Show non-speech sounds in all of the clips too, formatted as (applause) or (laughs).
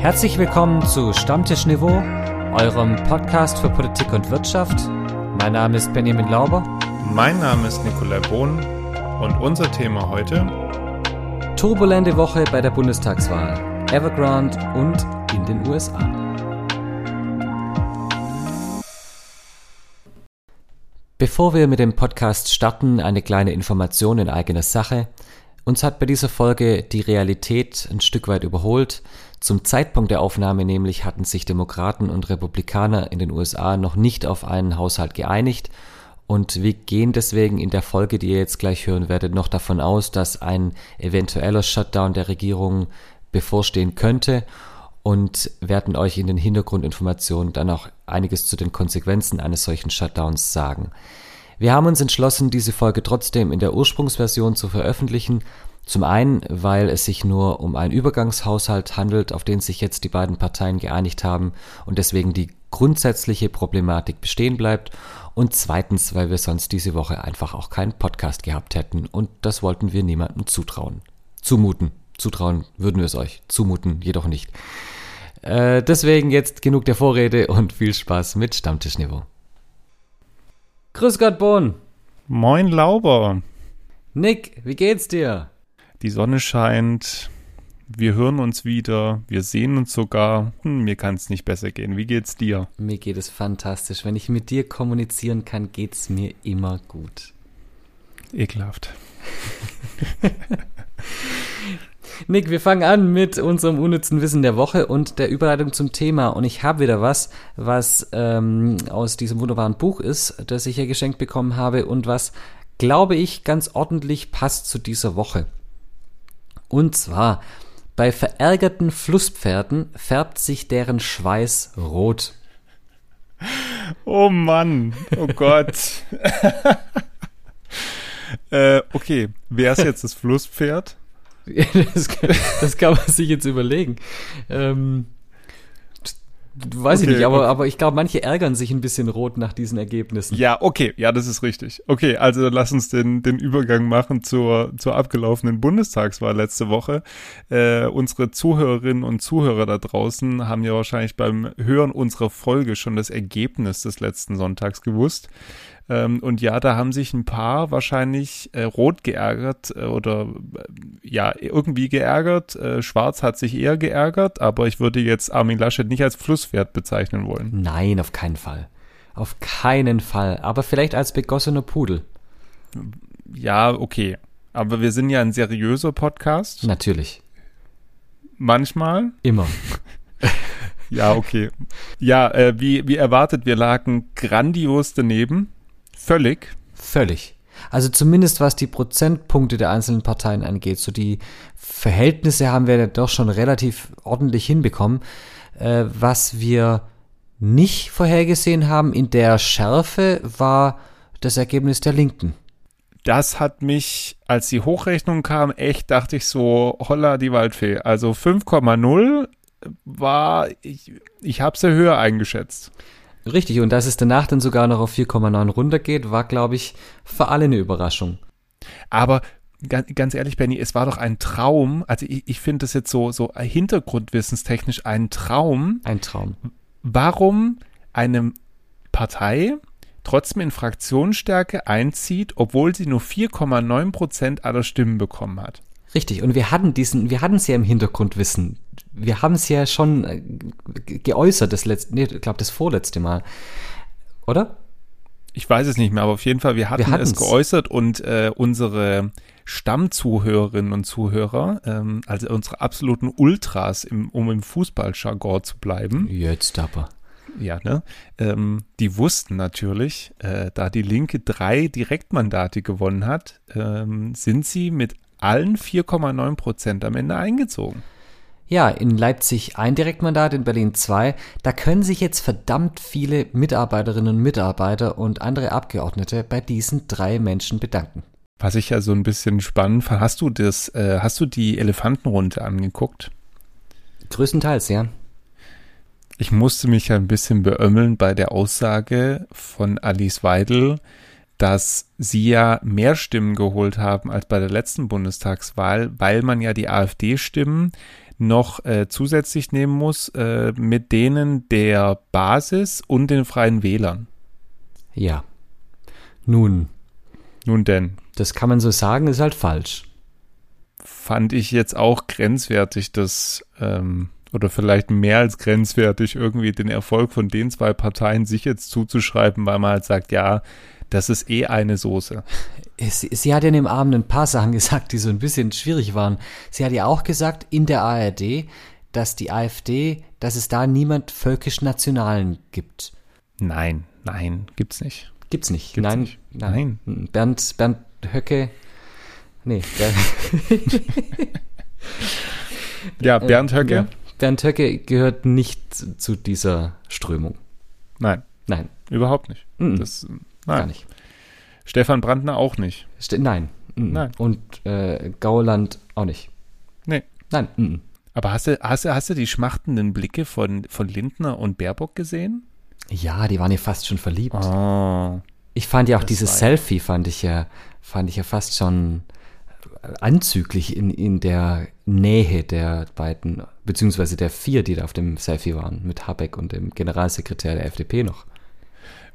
Herzlich willkommen zu Stammtischniveau, eurem Podcast für Politik und Wirtschaft. Mein Name ist Benjamin Lauber. Mein Name ist Nikolai Bohn und unser Thema heute Turbulente Woche bei der Bundestagswahl, Evergrande und in den USA. Bevor wir mit dem Podcast starten, eine kleine Information in eigener Sache. Uns hat bei dieser Folge die Realität ein Stück weit überholt. Zum Zeitpunkt der Aufnahme nämlich hatten sich Demokraten und Republikaner in den USA noch nicht auf einen Haushalt geeinigt und wir gehen deswegen in der Folge, die ihr jetzt gleich hören werdet, noch davon aus, dass ein eventueller Shutdown der Regierung bevorstehen könnte und werden euch in den Hintergrundinformationen dann auch einiges zu den Konsequenzen eines solchen Shutdowns sagen. Wir haben uns entschlossen, diese Folge trotzdem in der Ursprungsversion zu veröffentlichen, zum einen, weil es sich nur um einen Übergangshaushalt handelt, auf den sich jetzt die beiden Parteien geeinigt haben und deswegen die grundsätzliche Problematik bestehen bleibt und zweitens, weil wir sonst diese Woche einfach auch keinen Podcast gehabt hätten und das wollten wir niemandem zutrauen. Zumuten. Zutrauen würden wir es euch, zumuten jedoch nicht. Äh, deswegen jetzt genug der Vorrede und viel Spaß mit Stammtischniveau. Grüß Gott, Bohn. Moin Lauber. Nick, wie geht's dir? Die Sonne scheint. Wir hören uns wieder. Wir sehen uns sogar. Hm, mir kann es nicht besser gehen. Wie geht's dir? Mir geht es fantastisch. Wenn ich mit dir kommunizieren kann, geht's mir immer gut. Ekelhaft. (laughs) Nick, wir fangen an mit unserem unnützen Wissen der Woche und der Überleitung zum Thema. Und ich habe wieder was, was ähm, aus diesem wunderbaren Buch ist, das ich hier geschenkt bekommen habe und was, glaube ich, ganz ordentlich passt zu dieser Woche. Und zwar, bei verärgerten Flusspferden färbt sich deren Schweiß rot. Oh Mann, oh Gott. (laughs) äh, okay, wer ist jetzt das Flusspferd? (laughs) das, das, kann man sich jetzt überlegen. Ähm, Weiß okay, ich nicht, aber, okay. aber ich glaube, manche ärgern sich ein bisschen rot nach diesen Ergebnissen. Ja, okay, ja, das ist richtig. Okay, also lass uns den, den Übergang machen zur, zur abgelaufenen Bundestagswahl letzte Woche. Äh, unsere Zuhörerinnen und Zuhörer da draußen haben ja wahrscheinlich beim Hören unserer Folge schon das Ergebnis des letzten Sonntags gewusst. Ähm, und ja, da haben sich ein paar wahrscheinlich äh, rot geärgert äh, oder äh, ja, irgendwie geärgert. Äh, Schwarz hat sich eher geärgert, aber ich würde jetzt Armin Laschet nicht als Flusspferd bezeichnen wollen. Nein, auf keinen Fall. Auf keinen Fall. Aber vielleicht als begossener Pudel. Ja, okay. Aber wir sind ja ein seriöser Podcast. Natürlich. Manchmal. Immer. (laughs) ja, okay. Ja, äh, wie, wie erwartet, wir lagen grandios daneben. Völlig? Völlig. Also zumindest was die Prozentpunkte der einzelnen Parteien angeht. So die Verhältnisse haben wir doch schon relativ ordentlich hinbekommen. Äh, was wir nicht vorhergesehen haben in der Schärfe war das Ergebnis der Linken. Das hat mich, als die Hochrechnung kam, echt dachte ich so, holla die Waldfee. Also 5,0 war, ich, ich habe sie höher eingeschätzt. Richtig, und dass es danach dann sogar noch auf 4,9 runtergeht, war, glaube ich, für alle eine Überraschung. Aber ganz ehrlich, Benny, es war doch ein Traum. Also ich, ich finde das jetzt so, so hintergrundwissenstechnisch ein Traum. Ein Traum. Warum eine Partei trotzdem in Fraktionsstärke einzieht, obwohl sie nur 4,9 Prozent aller Stimmen bekommen hat. Richtig, und wir hatten diesen, wir hatten es ja im Hintergrundwissen wir haben es ja schon äh, geäußert, das letzte, nee, ich glaube, das vorletzte Mal. Oder? Ich weiß es nicht mehr, aber auf jeden Fall, wir hatten wir es geäußert und äh, unsere Stammzuhörerinnen und Zuhörer, ähm, also unsere absoluten Ultras, im, um im Fußballjargon zu bleiben. Jetzt aber. Ja, ne? Ähm, die wussten natürlich, äh, da die Linke drei Direktmandate gewonnen hat, ähm, sind sie mit allen 4,9 Prozent am Ende eingezogen. Ja, in Leipzig ein Direktmandat, in Berlin zwei. Da können sich jetzt verdammt viele Mitarbeiterinnen und Mitarbeiter und andere Abgeordnete bei diesen drei Menschen bedanken. Was ich ja so ein bisschen spannend fand, hast du das, äh, hast du die Elefantenrunde angeguckt? Größtenteils, ja. Ich musste mich ja ein bisschen beömmeln bei der Aussage von Alice Weidel, dass sie ja mehr Stimmen geholt haben als bei der letzten Bundestagswahl, weil man ja die AfD-Stimmen noch äh, zusätzlich nehmen muss äh, mit denen der Basis und den Freien Wählern. Ja. Nun. Nun denn. Das kann man so sagen, ist halt falsch. Fand ich jetzt auch grenzwertig, dass, ähm, oder vielleicht mehr als grenzwertig, irgendwie den Erfolg von den zwei Parteien sich jetzt zuzuschreiben, weil man halt sagt, ja, das ist eh eine Soße. Sie, sie hat ja in dem Abend ein paar Sachen gesagt, die so ein bisschen schwierig waren. Sie hat ja auch gesagt in der ARD, dass die AfD, dass es da niemand völkisch-nationalen gibt. Nein, nein, gibt's nicht. Gibt's nicht. Gibt's nein, nicht. nein, Bernd, Bernd Höcke. Nee, Bernd, (laughs) Ja, Bernd Höcke? ja, Bernd Höcke gehört nicht zu dieser Strömung. Nein, Nein, überhaupt nicht. Mhm. Das, nein. gar nicht. Stefan Brandner auch nicht. St nein. mhm. Nein. Und äh, Gauland auch nicht. Nee. Nein. mhm. Aber hast du, hast du, hast du die schmachtenden Blicke von, von Lindner und Baerbock gesehen? Ja, die waren ja fast schon verliebt. Oh. Ich fand ja auch dieses war Selfie, fand ich ja, fand ich ja fast schon anzüglich in, in der Nähe der beiden, beziehungsweise der vier, die da auf dem Selfie waren, mit Habeck und dem Generalsekretär der FDP noch.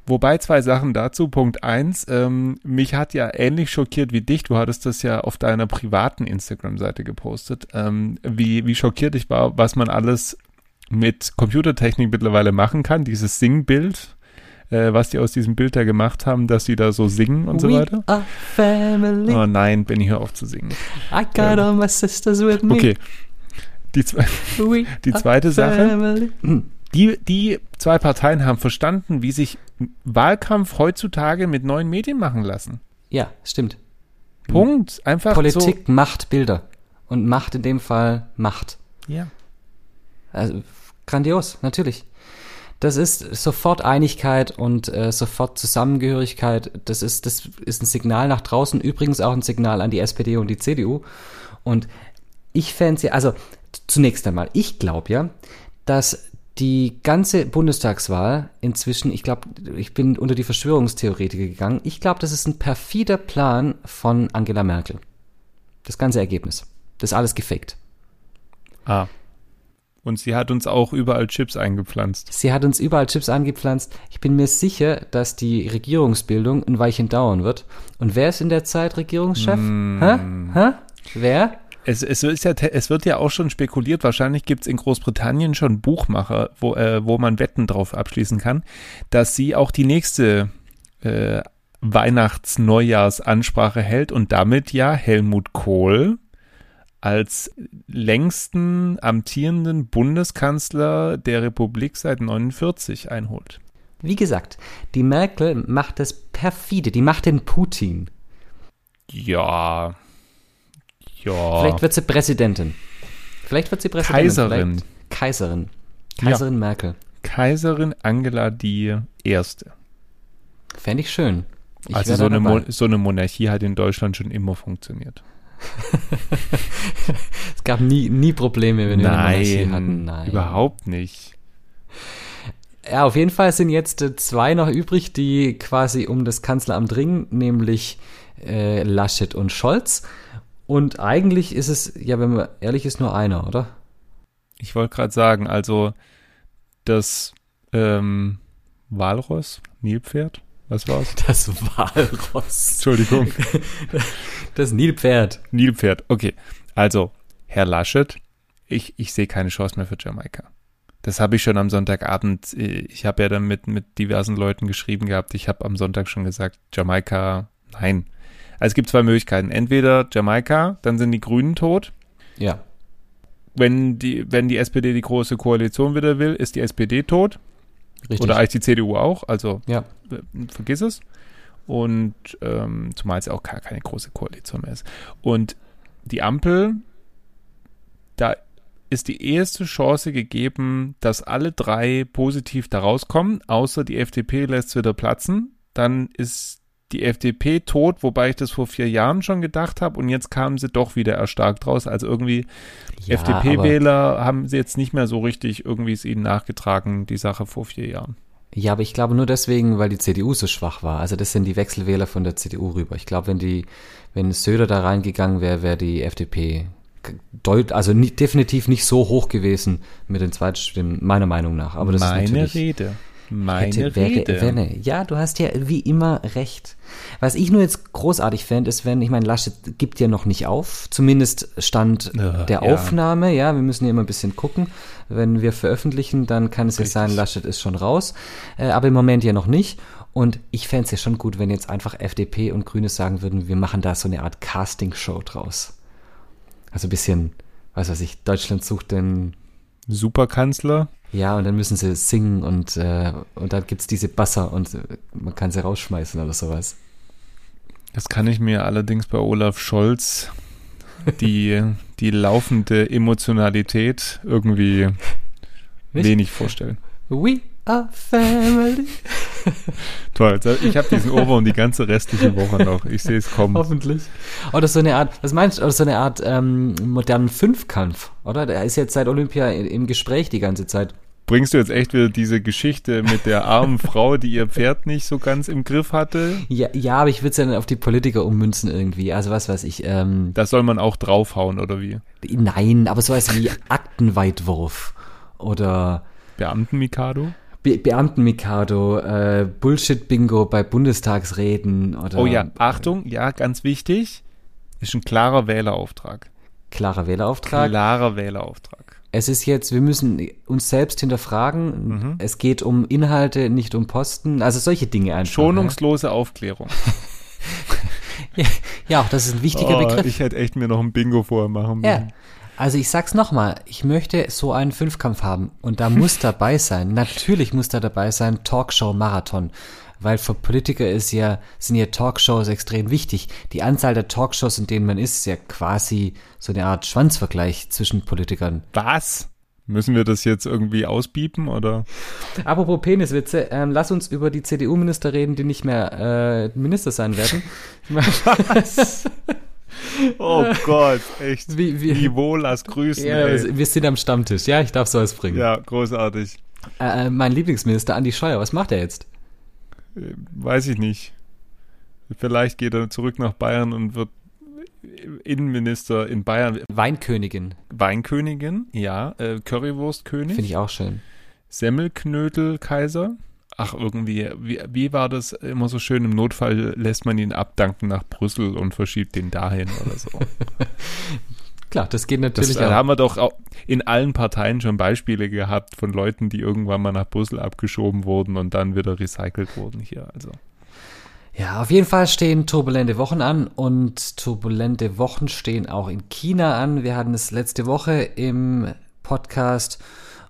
Wobei zwei Sachen dazu. Punkt eins, ähm, mich hat ja ähnlich schockiert wie dich. Du hattest das ja auf deiner privaten Instagram-Seite gepostet, ähm, wie, wie schockiert ich war, was man alles mit Computertechnik mittlerweile machen kann. Dieses Singbild, äh, was die aus diesem Bild da gemacht haben, dass sie da so singen und so We weiter. are family. Oh nein, Benny, hör auf zu singen. I got all my sisters with me. Okay. Die, zwei, We Die are zweite Sache. (clears throat) die, die zwei Parteien haben verstanden, wie sich Wahlkampf heutzutage mit neuen Medien machen lassen. Ja, stimmt. Punkt. Einfach Politik macht Bilder. Und Macht in dem Fall Macht. so. Ja. Also, grandios, natürlich. Das ist sofort Einigkeit und äh, sofort Zusammengehörigkeit. Das ist, das ist ein Signal nach draußen, übrigens auch ein Signal an die SPD und die CDU. Und ich fände ja, also zunächst einmal, ich glaube ja, dass die ganze Bundestagswahl inzwischen, ich glaube, ich bin unter die Verschwörungstheoretiker gegangen, ich glaube, das ist ein perfider Plan von Angela Merkel. Das ganze Ergebnis. Das ist alles gefaked. Ah. Und sie hat uns auch überall Chips eingepflanzt. Sie hat uns überall Chips angepflanzt. Ich bin mir sicher, dass die Regierungsbildung ein Weilchen dauern wird. Und wer ist in der Zeit Regierungschef? Hä? Hä? Wer? Es, es, ist ja, es wird ja auch schon spekuliert, wahrscheinlich gibt es in Großbritannien schon Buchmacher, wo, äh, wo man Wetten drauf abschließen kann, dass sie auch die nächste äh, Weihnachts-Neujahrsansprache hält und damit ja Helmut Kohl als längsten amtierenden Bundeskanzler der Republik seit 49 einholt. Wie gesagt, die Merkel macht das perfide. Die macht den Putin. Ja. Ja. Vielleicht wird sie Präsidentin. Vielleicht wird sie Präsidentin. Kaiserin. Vielleicht Kaiserin. Kaiserin Merkel. Kaiserin Angela die Erste. Fände ich schön. Ich also so eine, so eine Monarchie hat in Deutschland schon immer funktioniert. (laughs) Es gab nie, nie Probleme, wenn wir eine Monarchie hatten. Nein. überhaupt nicht. Ja, auf jeden Fall sind jetzt äh, zwei noch übrig, die quasi um das Kanzleramt ringen, nämlich äh, Laschet und Scholz. Und eigentlich ist es, ja, wenn man ehrlich ist, nur einer, oder? Ich wollte gerade sagen, also das ähm, Walross, Nilpferd, was war's? (laughs) Das Walross. Entschuldigung, (laughs) Das Nilpferd. Nilpferd. Okay, also Herr Laschet, ich, ich sehe keine Chance mehr für Jamaika. Das habe ich schon am Sonntagabend, äh, ich habe ja dann mit, mit diversen Leuten geschrieben gehabt, ich habe am Sonntag schon gesagt, Jamaika, nein. Also es gibt zwei Möglichkeiten. Entweder Jamaika, dann sind die Grünen tot. Ja. Wenn die, wenn die SPD die große Koalition wieder will, ist die SPD tot. Richtig. Oder eigentlich die CDU auch. Also ja. äh, vergiss es. Und ähm, zumal es ja auch gar keine große Koalition mehr ist. Und die Ampel, da ist die erste Chance gegeben, dass alle drei positiv da rauskommen, außer die FDP lässt es wieder platzen. Dann ist die FDP tot, wobei ich das vor vier Jahren schon gedacht habe und jetzt kamen sie doch wieder erstarkt raus. Also irgendwie ja FDP-Wähler haben sie jetzt nicht mehr so richtig irgendwie es ihnen nachgetragen, die Sache vor vier Jahren. Ja, aber ich glaube nur deswegen, weil die CDU so schwach war. Also das sind die Wechselwähler von der CDU rüber. Ich glaube, wenn die, wenn Söder da reingegangen wäre, wäre die FDP deut, also nie, definitiv nicht so hoch gewesen mit den Zweitstimmen, meiner Meinung nach. Aber das Meine ist natürlich, Rede. Meine hätte, wäre, Rede. Wenne. Ja, du hast ja wie immer recht. Was ich nur jetzt großartig fände, ist, wenn, ich meine, Laschet gibt ja noch nicht auf, zumindest Stand Ja, der ja. Aufnahme, ja, wir müssen ja immer ein bisschen gucken. Wenn wir veröffentlichen, dann kann es ja sein, Laschet ist schon raus, äh, aber im Moment ja noch nicht. Und ich fände es ja schon gut, wenn jetzt einfach FDP und Grüne sagen würden, wir machen da so eine Art Casting-Show draus. Also ein bisschen, was weiß ich, Deutschland sucht den Superkanzler. ja, und dann müssen sie singen und, äh, und dann gibt's diese Basser und äh, man kann sie rausschmeißen oder sowas. Das kann ich mir allerdings bei Olaf Scholz die, (laughs) die laufende Emotionalität irgendwie Nicht? wenig vorstellen. We are family. (laughs) Toll. Ich habe diesen Ohrwurm die ganze restliche Woche noch. Ich sehe es kommen. Hoffentlich. Oder so eine Art, was meinst du, oder so eine Art ähm, modernen Fünfkampf, oder? Der ist jetzt seit Olympia im Gespräch die ganze Zeit. Bringst du jetzt echt wieder diese Geschichte mit der armen (laughs) Frau, die ihr Pferd nicht so ganz im Griff hatte? Ja, ja aber ich würde es ja dann auf die Politiker ummünzen irgendwie. Also was weiß ich, ähm, Da soll man auch draufhauen, oder wie? nein, aber sowas wie Aktenweitwurf oder Beamten-Mikado? Be Beamten-Mikado, äh, Bullshit-Bingo bei Bundestagsreden oder Oh ja, Achtung, ja, ganz wichtig. Ist ein klarer Wählerauftrag. klarer Wählerauftrag. Klarer Wählerauftrag. Es ist jetzt, wir müssen uns selbst hinterfragen. Es geht um Inhalte, nicht um Posten. Also solche Dinge einfach. Schonungslose Aufklärung. (laughs) Ja, ja auch das ist ein wichtiger Oh, Begriff. Ich hätte echt mir noch ein Bingo vorher machen Ja. Also ich sag's nochmal, ich möchte so einen Fünfkampf haben und da muss (laughs) dabei sein, natürlich muss da dabei sein Talkshow-Marathon, weil für Politiker ist ja, sind ja Talkshows extrem wichtig. Die Anzahl der Talkshows, in denen man ist, ist ja quasi so eine Art Schwanzvergleich zwischen Politikern. Was? Müssen wir das jetzt irgendwie ausbiepen oder? Apropos Peniswitze, ähm, lass uns über die CDU-Minister reden, die nicht mehr äh, Minister sein werden. (laughs) (laughs) Oh Gott, echt. Wie- wie- Niveau, lass grüßen. ja, ey. wir sind am Stammtisch, ja, ich darf sowas bringen. ja, großartig. Äh, mein Lieblingsminister, Andi Scheuer, was macht er jetzt? Äh, Weiß ich nicht. Vielleicht geht er zurück nach Bayern und wird Innenminister in Bayern. Weinkönigin, Weinkönigin, ja. Äh, Currywurstkönig. finde ich auch schön. Semmelknödel-Kaiser. Ach, irgendwie, wie, wie war das immer so schön? Im Notfall lässt man ihn abdanken nach Brüssel und verschiebt den dahin oder so. (laughs) Klar, das geht natürlich da auch. haben wir doch auch in allen Parteien schon Beispiele gehabt von Leuten, die irgendwann mal nach Brüssel abgeschoben wurden und dann wieder recycelt wurden hier. Also Ja, auf jeden Fall stehen turbulente Wochen an und turbulente Wochen stehen auch in China an. Wir hatten es letzte Woche im Podcast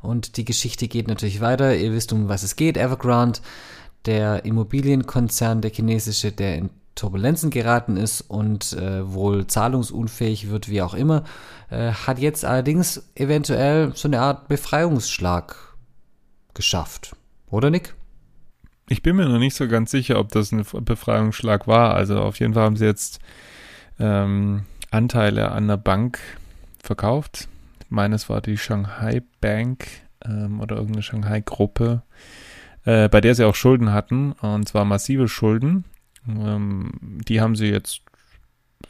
und die Geschichte geht natürlich weiter. Ihr wisst, um was es geht. Evergrande, der Immobilienkonzern, der chinesische, der in Turbulenzen geraten ist und äh, wohl zahlungsunfähig wird, wie auch immer, äh, hat jetzt allerdings eventuell so eine Art Befreiungsschlag geschafft. Oder Nick? ich bin mir noch nicht so ganz sicher, ob das ein Befreiungsschlag war. Also auf jeden Fall haben sie jetzt ähm, Anteile an der Bank verkauft. Ich meine, es war die Shanghai Bank ähm, oder irgendeine Shanghai-Gruppe, äh, bei der sie auch Schulden hatten, und zwar massive Schulden. Ähm, die haben sie jetzt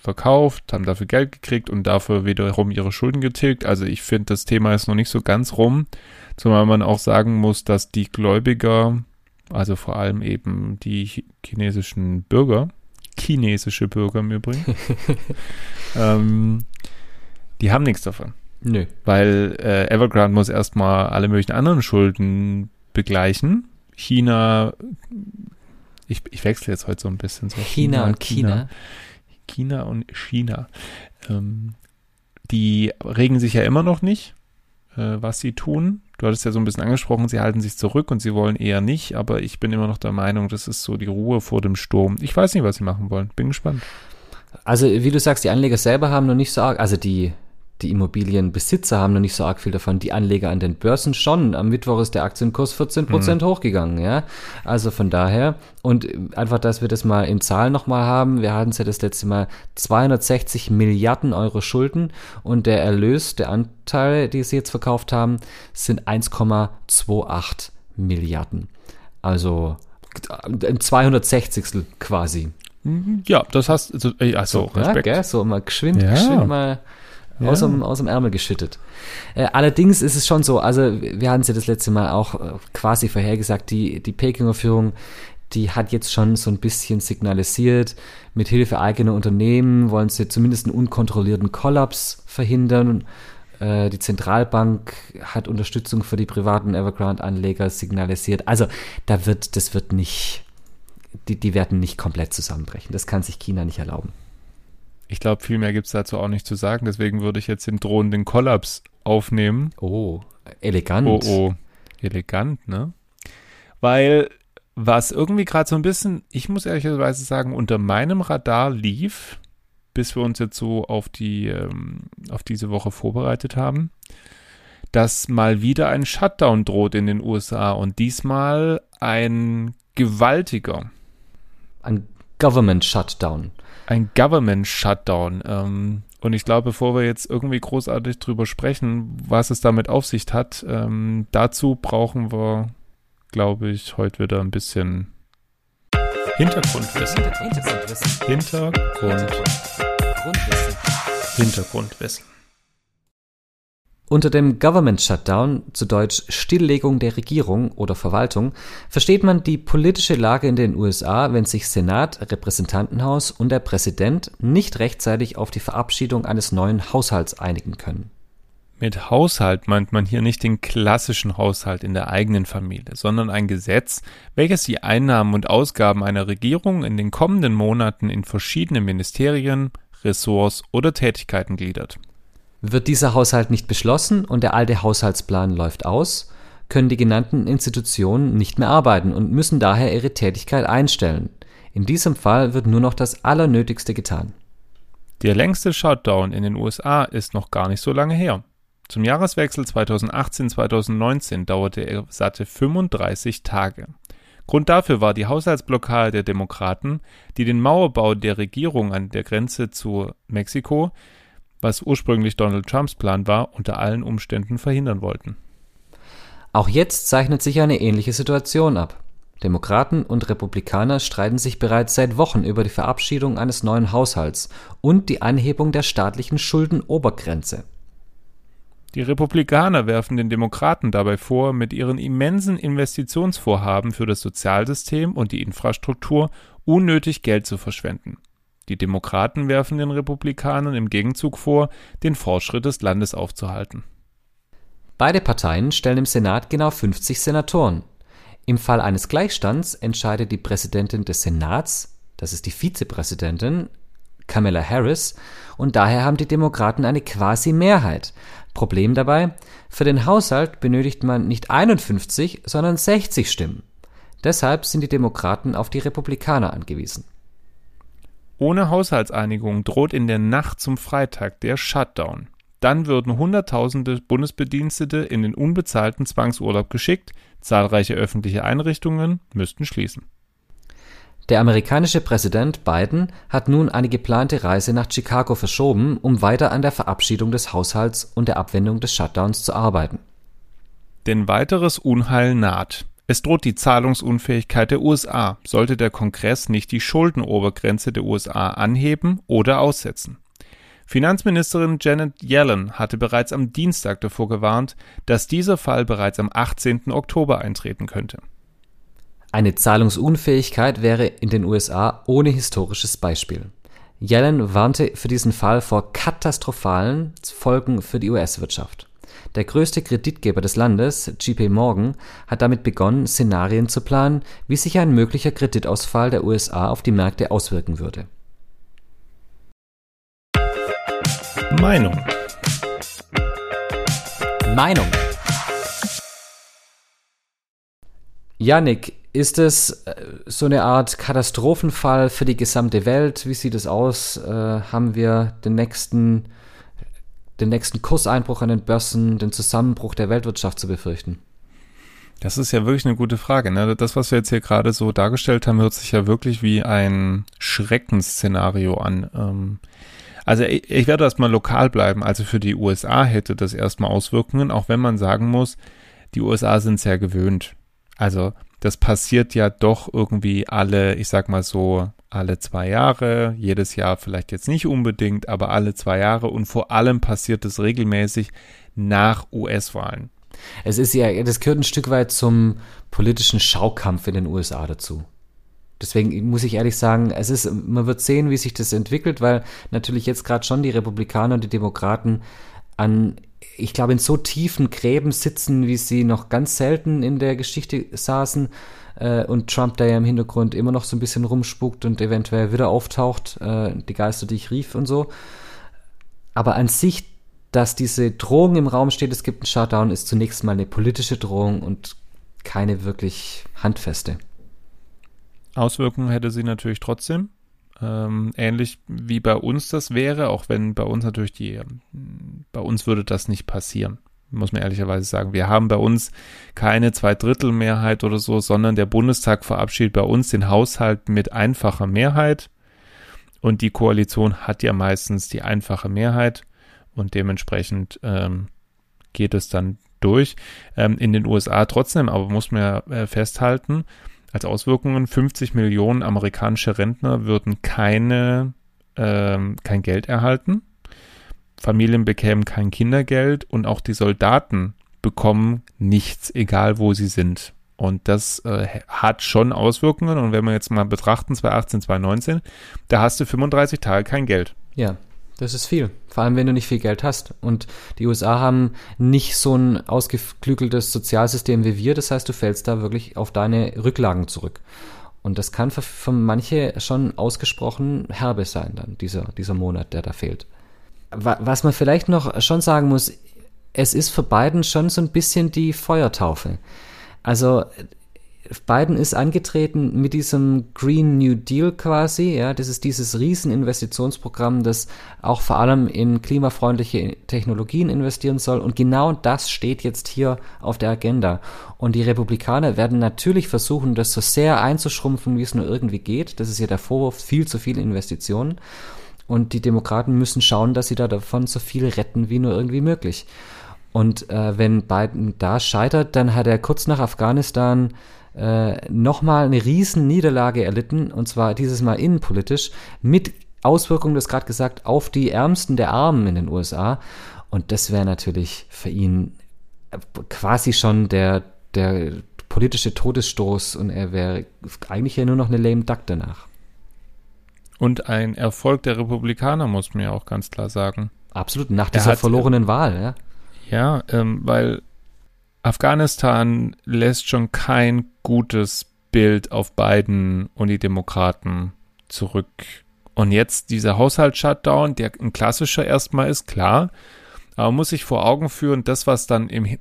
verkauft, haben dafür Geld gekriegt und dafür wiederum ihre Schulden getilgt. Also ich finde, das Thema ist noch nicht so ganz rum, zumal man auch sagen muss, dass die Gläubiger, also vor allem eben die chi- chinesischen Bürger, chinesische Bürger im Übrigen, (laughs) ähm, die haben nichts davon. Nö. Weil äh, Evergrande muss erstmal alle möglichen anderen Schulden begleichen. China, ich, ich wechsle jetzt heute so ein bisschen so. China und China. China und China. Ähm, die regen sich ja immer noch nicht, äh, was sie tun. Du hattest ja so ein bisschen angesprochen, sie halten sich zurück und sie wollen eher nicht, aber ich bin immer noch der Meinung, das ist so die Ruhe vor dem Sturm. Ich weiß nicht, was sie machen wollen. Bin gespannt. Also, wie du sagst, die Anleger selber haben noch nicht so arg, also die, die Immobilienbesitzer haben noch nicht so arg viel davon, die Anleger an den Börsen schon. Am Mittwoch ist der Aktienkurs 14 Prozent hochgegangen, ja. Also von daher, und einfach, dass wir das mal in Zahlen nochmal haben, wir hatten es ja das letzte Mal 260 Milliarden Euro Schulden und der Erlös, der Anteil, die sie jetzt verkauft haben, sind 1,28 Milliarden. Also ein 260. quasi. Ja, das hast also, also so, Respekt. Ja, gell? so mal geschwind, ja. geschwind mal ja. aus, dem, aus dem Ärmel geschüttet. Äh, allerdings ist es schon so, also wir hatten es ja das letzte Mal auch äh, quasi vorhergesagt, die, die Pekinger Führung, die hat jetzt schon so ein bisschen signalisiert, mit Hilfe eigener Unternehmen wollen sie zumindest einen unkontrollierten Kollaps verhindern. Äh, die Zentralbank hat Unterstützung für die privaten Evergrande-Anleger signalisiert. Also da wird, das wird nicht die, die werden nicht komplett zusammenbrechen. Das kann sich China nicht erlauben. Ich glaube, viel mehr gibt es dazu auch nicht zu sagen. Deswegen würde ich jetzt den drohenden Kollaps aufnehmen. Oh, elegant. Oh, oh, elegant, ne? Weil was irgendwie gerade so ein bisschen, ich muss ehrlicherweise sagen, unter meinem Radar lief, bis wir uns jetzt so auf die, ähm, auf diese Woche vorbereitet haben, dass mal wieder ein Shutdown droht in den USA und diesmal ein gewaltiger ein Government Shutdown. Ein Government Shutdown. Ähm, und ich glaube, bevor wir jetzt irgendwie großartig drüber sprechen, was es damit auf sich hat, ähm, dazu brauchen wir, glaube ich, heute wieder ein bisschen Hintergrundwissen. Hintergrundwissen. Hintergrund. Hintergrundwissen. Hintergrundwissen. Unter dem Government Shutdown, zu Deutsch Stilllegung der Regierung oder Verwaltung, versteht man die politische Lage in den USA, wenn sich Senat, Repräsentantenhaus und der Präsident nicht rechtzeitig auf die Verabschiedung eines neuen Haushalts einigen können. Mit Haushalt meint man hier nicht den klassischen Haushalt in der eigenen Familie, sondern ein Gesetz, welches die Einnahmen und Ausgaben einer Regierung in den kommenden Monaten in verschiedene Ministerien, Ressorts oder Tätigkeiten gliedert. Wird dieser Haushalt nicht beschlossen und der alte Haushaltsplan läuft aus, können die genannten Institutionen nicht mehr arbeiten und müssen daher ihre Tätigkeit einstellen. In diesem Fall wird nur noch das Allernötigste getan. Der längste Shutdown in den USA ist noch gar nicht so lange her. Zum Jahreswechsel 2018-2019 dauerte er satte 35 Tage. Grund dafür war die Haushaltsblockade der Demokraten, die den Mauerbau der Regierung an der Grenze zu Mexiko was ursprünglich Donald Trumps Plan war, unter allen Umständen verhindern wollten. Auch jetzt zeichnet sich eine ähnliche Situation ab. Demokraten und Republikaner streiten sich bereits seit Wochen über die Verabschiedung eines neuen Haushalts und die Anhebung der staatlichen Schuldenobergrenze. Die Republikaner werfen den Demokraten dabei vor, mit ihren immensen Investitionsvorhaben für das Sozialsystem und die Infrastruktur unnötig Geld zu verschwenden. Die Demokraten werfen den Republikanern im Gegenzug vor, den Fortschritt des Landes aufzuhalten. Beide Parteien stellen im Senat genau 50 Senatoren. Im Fall eines Gleichstands entscheidet die Präsidentin des Senats, das ist die Vizepräsidentin, Kamala Harris, und daher haben die Demokraten eine quasi Mehrheit. Problem dabei, für den Haushalt benötigt man nicht 51, sondern 60 Stimmen. Deshalb sind die Demokraten auf die Republikaner angewiesen. Ohne Haushaltseinigung droht in der Nacht zum Freitag der Shutdown. Dann würden Hunderttausende Bundesbedienstete in den unbezahlten Zwangsurlaub geschickt, zahlreiche öffentliche Einrichtungen müssten schließen. Der amerikanische Präsident Biden hat nun eine geplante Reise nach Chicago verschoben, um weiter an der Verabschiedung des Haushalts und der Abwendung des Shutdowns zu arbeiten. Denn weiteres Unheil naht. Es droht die Zahlungsunfähigkeit der USA, sollte der Kongress nicht die Schuldenobergrenze der USA anheben oder aussetzen. Finanzministerin Janet Yellen hatte bereits am Dienstag davor gewarnt, dass dieser Fall bereits am 18. Oktober eintreten könnte. Eine Zahlungsunfähigkeit wäre in den USA ohne historisches Beispiel. Yellen warnte für diesen Fall vor katastrophalen Folgen für die US-Wirtschaft. Der größte Kreditgeber des Landes, JP Morgan, hat damit begonnen, Szenarien zu planen, wie sich ein möglicher Kreditausfall der USA auf die Märkte auswirken würde. Meinung Meinung Yannick, ist es äh, so eine Art Katastrophenfall für die gesamte Welt? Wie sieht es aus? Äh, haben wir den nächsten den nächsten Kurseinbruch an den Börsen, den Zusammenbruch der Weltwirtschaft zu befürchten? Das ist ja wirklich eine gute Frage. Ne? Das, was wir jetzt hier gerade so dargestellt haben, hört sich ja wirklich wie ein Schreckensszenario an. Ähm, also ich, ich werde erstmal lokal bleiben. Also für die USA hätte das erstmal Auswirkungen, auch wenn man sagen muss, die USA sind sehr gewöhnt. Also das passiert ja doch irgendwie alle, ich sag mal so, alle zwei Jahre, jedes Jahr vielleicht jetzt nicht unbedingt, aber alle zwei Jahre und vor allem passiert es regelmäßig nach US-Wahlen. Es ist ja, das gehört ein Stück weit zum politischen Schaukampf in den USA dazu. Deswegen muss ich ehrlich sagen, es ist, man wird sehen, wie sich das entwickelt, weil natürlich jetzt gerade schon die Republikaner und die Demokraten an, ich glaube, in so tiefen Gräben sitzen, wie sie noch ganz selten in der Geschichte saßen. Äh, und Trump, der ja im Hintergrund immer noch so ein bisschen rumspuckt und eventuell wieder auftaucht, äh, die Geister, die ich rief und so. Aber an sich, dass diese Drohung im Raum steht, es gibt einen Shutdown, ist zunächst mal eine politische Drohung und keine wirklich handfeste. Auswirkungen hätte sie natürlich trotzdem. Ähm, ähnlich wie bei uns das wäre, auch wenn bei uns natürlich die, ähm, bei uns würde das nicht passieren, muss man ehrlicherweise sagen. Wir haben bei uns keine Zweidrittelmehrheit oder so, sondern der Bundestag verabschiedet bei uns den Haushalt mit einfacher Mehrheit und die Koalition hat ja meistens die einfache Mehrheit und dementsprechend ähm, geht es dann durch. Ähm, in den USA trotzdem, aber muss man ja äh, festhalten, als Auswirkungen 50 Millionen amerikanische Rentner würden keine, ähm, kein Geld erhalten. Familien bekämen kein Kindergeld und auch die Soldaten bekommen nichts, egal wo sie sind. Und das äh, hat schon Auswirkungen. Und wenn wir jetzt mal betrachten, 2018, 2019, da hast du 35 Tage kein Geld. Ja, das ist viel. Vor allem, wenn du nicht viel Geld hast. Und die USA haben nicht so ein ausgeklügeltes Sozialsystem wie wir. Das heißt, du fällst da wirklich auf deine Rücklagen zurück. Und das kann für, für manche schon ausgesprochen herbe sein, dann, dieser, dieser Monat, der da fehlt. Was man vielleicht noch schon sagen muss, es ist für Biden schon so ein bisschen die Feuertaufe. Also Biden ist angetreten mit diesem Green New Deal quasi, ja, das ist dieses Rieseninvestitionsprogramm, das auch vor allem in klimafreundliche Technologien investieren soll und genau das steht jetzt hier auf der Agenda. Und die Republikaner werden natürlich versuchen, das so sehr einzuschrumpfen, wie es nur irgendwie geht. Das ist ja der Vorwurf, viel zu viele Investitionen. Und die Demokraten müssen schauen, dass sie da davon so viel retten, wie nur irgendwie möglich. Und äh, wenn Biden da scheitert, dann hat er kurz nach Afghanistan äh, nochmal eine riesen Niederlage erlitten, und zwar dieses Mal innenpolitisch, mit Auswirkungen, das gerade gesagt, auf die Ärmsten der Armen in den USA. Und das wäre natürlich für ihn quasi schon der, der politische Todesstoß und er wäre eigentlich ja nur noch eine lame Duck danach. Und ein Erfolg der Republikaner, muss man ja auch ganz klar sagen. Absolut, nach dieser verlorenen Wahl, ja. Ja, ähm, weil Afghanistan lässt schon kein gutes Bild auf Biden und die Demokraten zurück. Und jetzt dieser Haushalts-Shutdown, der ein klassischer erstmal ist, klar. Aber man muss sich vor Augen führen, das, was dann im,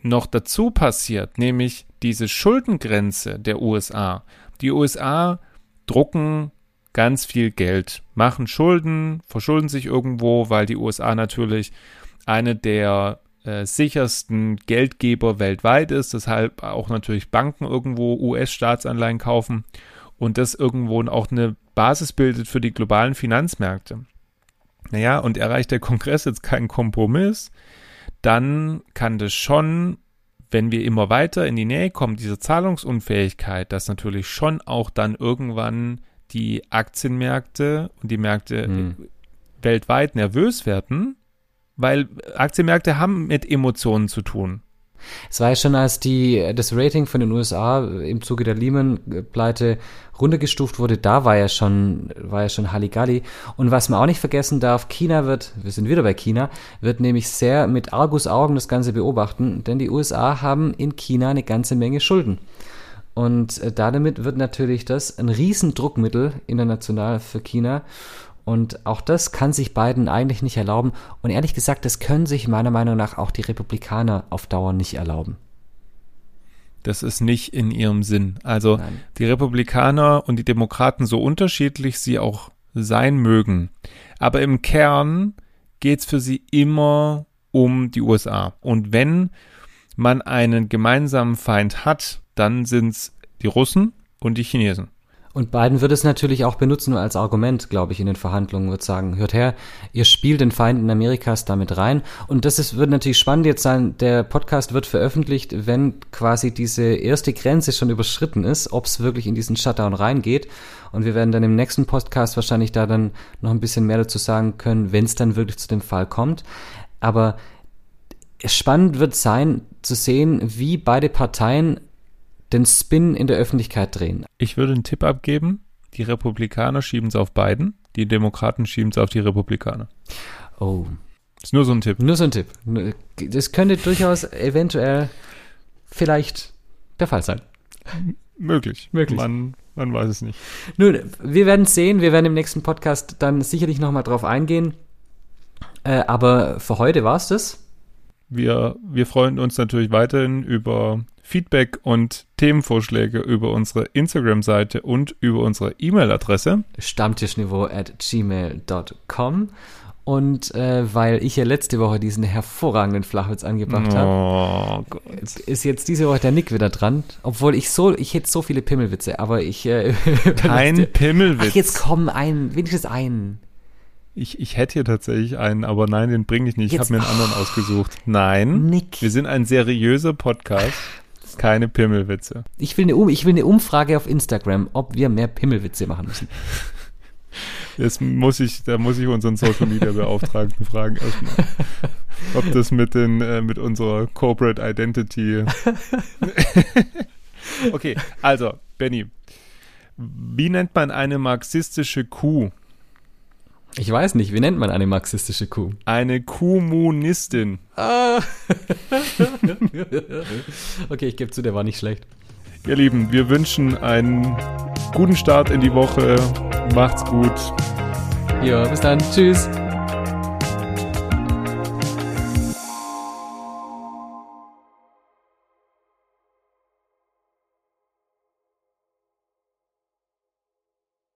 noch dazu passiert, nämlich diese Schuldengrenze der USA. Die USA drucken ganz viel Geld, machen Schulden, verschulden sich irgendwo, weil die USA natürlich eine der äh, sichersten Geldgeber weltweit ist, deshalb auch natürlich Banken irgendwo US-Staatsanleihen kaufen und das irgendwo auch eine Basis bildet für die globalen Finanzmärkte. Naja, und erreicht der Kongress jetzt keinen Kompromiss, dann kann das schon, wenn wir immer weiter in die Nähe kommen, dieser Zahlungsunfähigkeit, dass natürlich schon auch dann irgendwann die Aktienmärkte und die Märkte hm. weltweit nervös werden weil Aktienmärkte haben mit Emotionen zu tun. Es war ja schon, als die, das Rating von den USA im Zuge der Lehman-Pleite runtergestuft wurde, da war ja schon, war ja schon Halligalli. Und was man auch nicht vergessen darf, China wird, wir sind wieder bei China, wird nämlich sehr mit Argusaugen das Ganze beobachten, denn die USA haben in China eine ganze Menge Schulden. Und äh, damit wird natürlich das ein Riesendruckmittel international für China. Und auch das kann sich Biden eigentlich nicht erlauben. Und ehrlich gesagt, das können sich meiner Meinung nach auch die Republikaner auf Dauer nicht erlauben. Das ist nicht in ihrem Sinn. Also Nein. die Republikaner und die Demokraten, so unterschiedlich sie auch sein mögen, aber im Kern geht es für sie immer um die USA. Und wenn man einen gemeinsamen Feind hat, dann sind es die Russen und die Chinesen. Und Biden wird es natürlich auch benutzen als Argument, glaube ich, in den Verhandlungen, wird sagen, hört her, ihr spielt den Feinden Amerikas damit rein. Und das ist, wird natürlich spannend jetzt sein, der Podcast wird veröffentlicht, wenn quasi diese erste Grenze schon überschritten ist, ob es wirklich in diesen Shutdown reingeht. Und wir werden dann im nächsten Podcast wahrscheinlich da dann noch ein bisschen mehr dazu sagen können, wenn es dann wirklich zu dem Fall kommt. Aber spannend wird sein zu sehen, wie beide Parteien den Spin in der Öffentlichkeit drehen. Ich würde einen Tipp abgeben. Die Republikaner schieben es auf Biden, die Demokraten schieben es auf die Republikaner. Oh. Ist nur so ein Tipp. Nur so ein Tipp. Das könnte durchaus eventuell vielleicht der Fall sein. Möglich. Möglich. Man, man weiß es nicht. Nun, wir werden es sehen. Wir werden im nächsten Podcast dann sicherlich nochmal drauf eingehen. Äh, aber für heute war es das. Wir, wir freuen uns natürlich weiterhin über Feedback und Themenvorschläge über unsere Instagram-Seite und über unsere E-Mail-Adresse. Stammtischniveau at gmail.com. Und äh, weil ich ja letzte Woche diesen hervorragenden Flachwitz angebracht habe, Oh Gott. ist jetzt diese Woche der Nick wieder dran. Obwohl ich so, ich hätte so viele Pimmelwitze, aber ich. Äh, (laughs) Kein Pimmelwitz. Ach, jetzt komm, ein, wenigstens einen. Ich, ich hätte hier tatsächlich einen, aber nein, den bringe ich nicht. Ich Jetzt- habe mir einen anderen ausgesucht. Nein. Nick. Wir sind ein seriöser Podcast. Keine Pimmelwitze. Ich will, eine, um, ich will eine Umfrage auf Instagram, ob wir mehr Pimmelwitze machen müssen. (laughs) Das muss ich, da muss ich unseren Social Media Beauftragten (laughs) fragen erstmal. Ob das mit den, äh, mit unserer Corporate Identity. (laughs) okay, also, Benny. Wie nennt man eine marxistische Kuh? Ich weiß nicht, wie nennt man eine marxistische Kuh? Eine Kommunistin. Ah. (laughs) okay, ich gebe zu, der war nicht schlecht. Ihr Lieben, wir wünschen einen guten Start in die Woche. Macht's gut. Ja, bis dann. Tschüss.